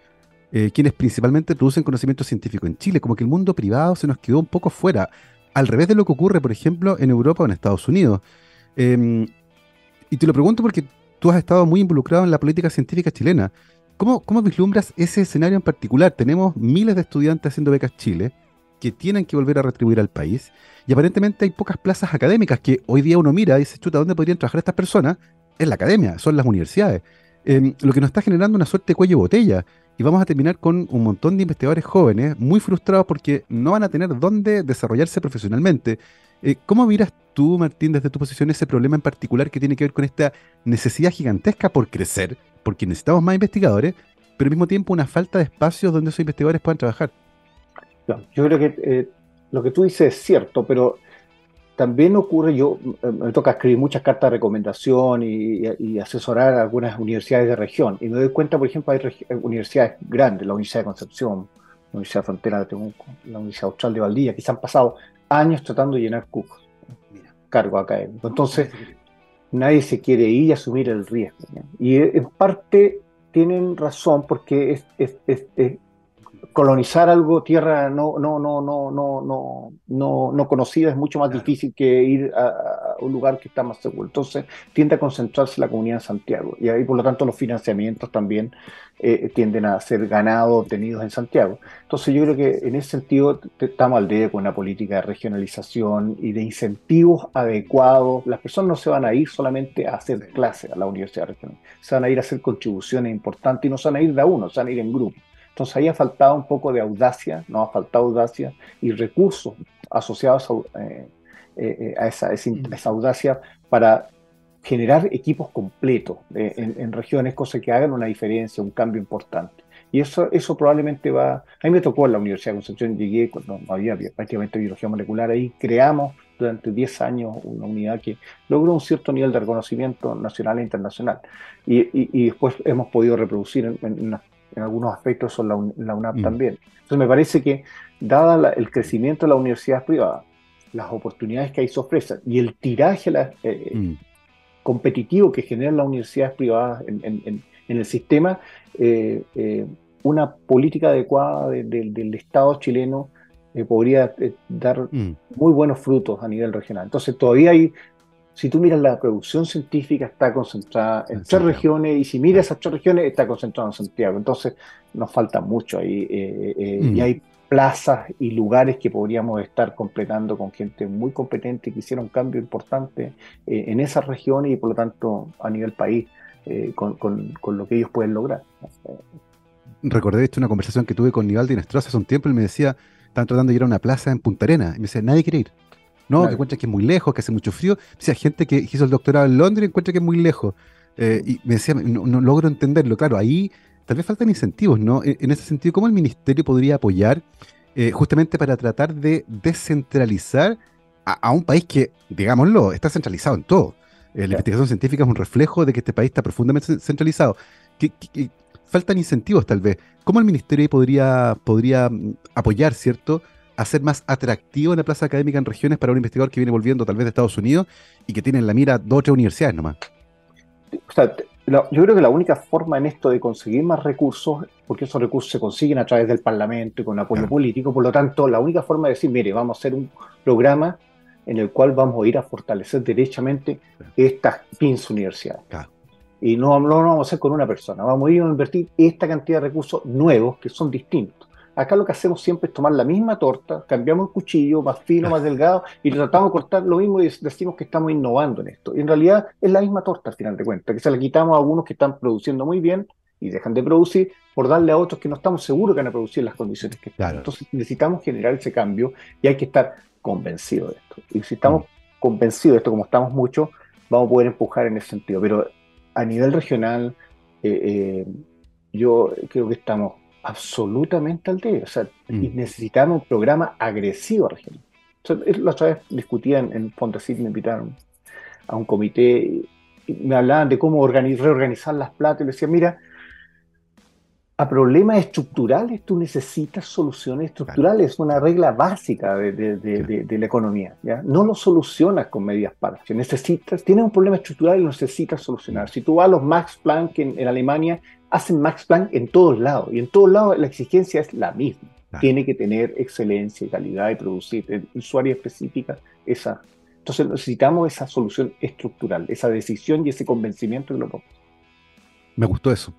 Speaker 1: eh, quienes principalmente producen conocimiento científico en Chile, como que el mundo privado se nos quedó un poco fuera, al revés de lo que ocurre, por ejemplo, en Europa o en Estados Unidos. Em, y te lo pregunto porque tú has estado muy involucrado en la política científica chilena. ¿Cómo, ¿Cómo vislumbras ese escenario en particular? Tenemos miles de estudiantes haciendo becas Chile que tienen que volver a retribuir al país y aparentemente hay pocas plazas académicas que hoy día uno mira y dice, chuta, ¿dónde podrían trabajar estas personas? Es la academia, son las universidades. Em, lo que nos está generando una suerte de cuello botella y vamos a terminar con un montón de investigadores jóvenes muy frustrados porque no van a tener dónde desarrollarse profesionalmente. Eh, ¿Cómo miras tú, Martín, desde tu posición ese problema en particular que tiene que ver con esta necesidad gigantesca por crecer, porque necesitamos más investigadores, pero al mismo tiempo una falta de espacios donde esos investigadores puedan trabajar?
Speaker 2: yo creo que eh, lo que tú dices es cierto, pero también ocurre, yo eh, me toca escribir muchas cartas de recomendación y, asesorar a algunas universidades de región. Y me doy cuenta, por ejemplo, hay eh, universidades grandes, la Universidad de Concepción, la Universidad Frontera de Temuco, la Universidad Austral de Valdivia, que se han pasado años tratando de llenar cupos, cargo académico. Entonces, nadie se quiere ir y asumir el riesgo. Y en parte tienen razón porque es, es, colonizar algo, tierra no, no, no, no, no, no, no, no conocida, es mucho más difícil que ir a, un lugar que está más seguro. Entonces tiende a concentrarse la comunidad en Santiago y ahí por lo tanto los financiamientos también eh, tienden a ser ganados, obtenidos en Santiago. Entonces yo creo que en ese sentido estamos al día con una política de regionalización y de incentivos adecuados. Las personas no se van a ir solamente a hacer clases a la universidad regional, se van a ir a hacer contribuciones importantes y no se van a ir de a uno, se van a ir en grupo. Entonces ahí ha faltado un poco de audacia, no ha faltado audacia y recursos asociados a, eh, eh, esa, mm. esa, audacia para generar equipos completos eh, en, regiones, cosas que hagan una diferencia, un cambio importante. Y eso, eso probablemente va... A mí me tocó en la Universidad de Concepción, llegué cuando había prácticamente biología molecular, ahí creamos durante 10 años una unidad que logró un cierto nivel de reconocimiento nacional e internacional. Y, después hemos podido reproducir en, en, en algunos aspectos son la, la UNAP mm. también. Entonces me parece que, dada el crecimiento de la universidad privada, las oportunidades que ahí se ofrecen y el tiraje eh, mm. competitivo que generan las universidades privadas en, el sistema, eh, eh, una política adecuada del Estado chileno podría dar mm. muy buenos frutos a nivel regional. Entonces todavía hay si tú miras la producción científica está concentrada en tres regiones y si miras esas tres regiones está concentrada en Santiago. Entonces nos falta mucho ahí eh, eh, y mm. hay plazas y lugares que podríamos estar completando con gente muy competente que hiciera un cambio importante eh, en esas regiones y por lo tanto a nivel país con, con, lo que ellos pueden lograr.
Speaker 1: Recordé esto una conversación que tuve con Nivaldi Nestroza hace un tiempo y me decía, están tratando de ir a una plaza en Punta Arena y me decía, nadie quiere ir. No, que encuentra que es muy lejos, que hace mucho frío. O sea, gente que hizo el doctorado en Londres encuentra que es muy lejos. Eh, y me decía, no, logro entenderlo. Claro, ahí tal vez faltan incentivos, ¿no? E, en, ese sentido, ¿cómo el ministerio podría apoyar eh, justamente para tratar de descentralizar a, un país que, digámoslo, está centralizado en todo. la investigación científica es un reflejo de que este país está profundamente centralizado. Que, faltan incentivos, tal vez. ¿Cómo el ministerio podría, podría mm, apoyar, cierto? Hacer más atractivo en la plaza académica en regiones para un investigador que viene volviendo tal vez de Estados Unidos y que tiene en la mira dos o tres universidades nomás.
Speaker 2: O sea, yo creo que la única forma en esto de conseguir más recursos, porque esos recursos se consiguen a través del Parlamento y con apoyo político, por lo tanto, la única forma de decir, mire, vamos a hacer un programa en el cual vamos a ir a fortalecer derechamente estas 15 universidades. Y no, no, lo vamos a hacer con una persona, vamos a ir a invertir esta cantidad de recursos nuevos que son distintos. Acá lo que hacemos siempre es tomar la misma torta, cambiamos el cuchillo, más fino, más delgado, y tratamos de cortar lo mismo y decimos que estamos innovando en esto. Y en realidad es la misma torta al final de cuentas, que se la quitamos a algunos que están produciendo muy bien y dejan de producir por darle a otros que no estamos seguros que van a producir las condiciones que están. Entonces necesitamos generar ese cambio y hay que estar convencidos de esto. Y si estamos mm. convencidos de esto, como estamos muchos, vamos a poder empujar en ese sentido. Pero a nivel regional, eh, eh, yo creo que estamos absolutamente al día. O sea, mm. necesitamos un programa agresivo regional. la otra vez discutía en, en Fondesit, me invitaron a un comité y me hablaban de cómo reorganizar las platas y le decía, mira, a problemas estructurales tú necesitas soluciones estructurales, es una regla básica de, la economía. ¿ya? No lo solucionas con medidas parches, necesitas, tienes un problema estructural y lo necesitas solucionar. Si tú vas a los Max Planck en Alemania, hacen Max Planck en todos lados y en todos lados la exigencia es la misma. Tiene que tener excelencia y calidad y producir en su área específica esa. Entonces necesitamos esa solución estructural, esa decisión y ese convencimiento de lo
Speaker 1: Me gustó eso.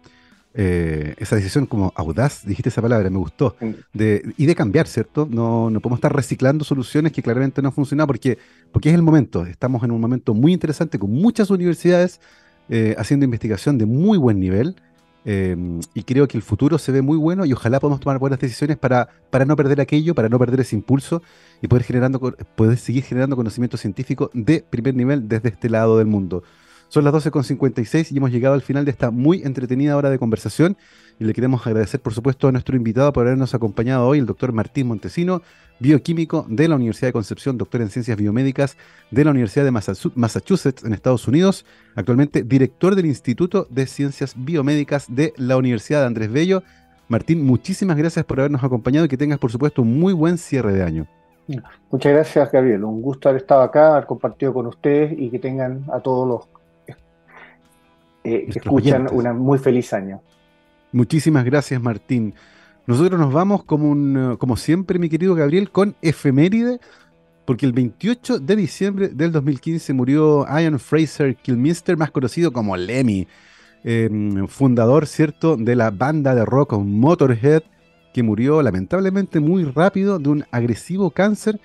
Speaker 1: Eh, esa decisión como audaz, dijiste esa palabra, me gustó. De, y de cambiar, ¿cierto? No, no podemos estar reciclando soluciones que claramente no han funcionado porque, porque es el momento. Estamos en un momento muy interesante con muchas universidades eh, haciendo investigación de muy buen nivel Em, y creo que el futuro se ve muy bueno y ojalá podamos tomar buenas decisiones para, para no perder aquello, para no perder ese impulso y poder, generando, poder seguir generando conocimiento científico de primer nivel desde este lado del mundo. Son las 12.56 y hemos llegado al final de esta muy entretenida hora de conversación y le queremos agradecer por supuesto a nuestro invitado por habernos acompañado hoy, el doctor Martín Montesino, bioquímico de la Universidad de Concepción, doctor en ciencias biomédicas de la Universidad de Massachusetts en Estados Unidos, actualmente director del Instituto de Ciencias Biomédicas de la Universidad de Andrés Bello. Martín, muchísimas gracias por habernos acompañado y que tengas por supuesto un muy buen cierre de año.
Speaker 2: Muchas gracias, Gabriel. Un gusto haber estado acá, haber compartido con ustedes y que tengan a todos los eh, escuchan una muy feliz año.
Speaker 1: Muchísimas gracias, Martín. Nosotros nos vamos como, un, como siempre, mi querido Gabriel, con efeméride, porque el 28 de diciembre del 2015 murió Ian Fraser Kilmister, más conocido como Lemmy, em, fundador, ¿cierto?, de la banda de rock Motorhead, que murió lamentablemente muy rápido de un agresivo cáncer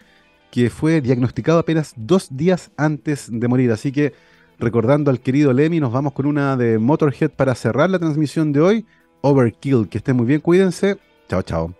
Speaker 1: que fue diagnosticado apenas dos días antes de morir. Así que Recordando al querido Lemmy, nos vamos con una de Motorhead para cerrar la transmisión de hoy. Overkill. Que estén muy bien, cuídense. Chao, chao.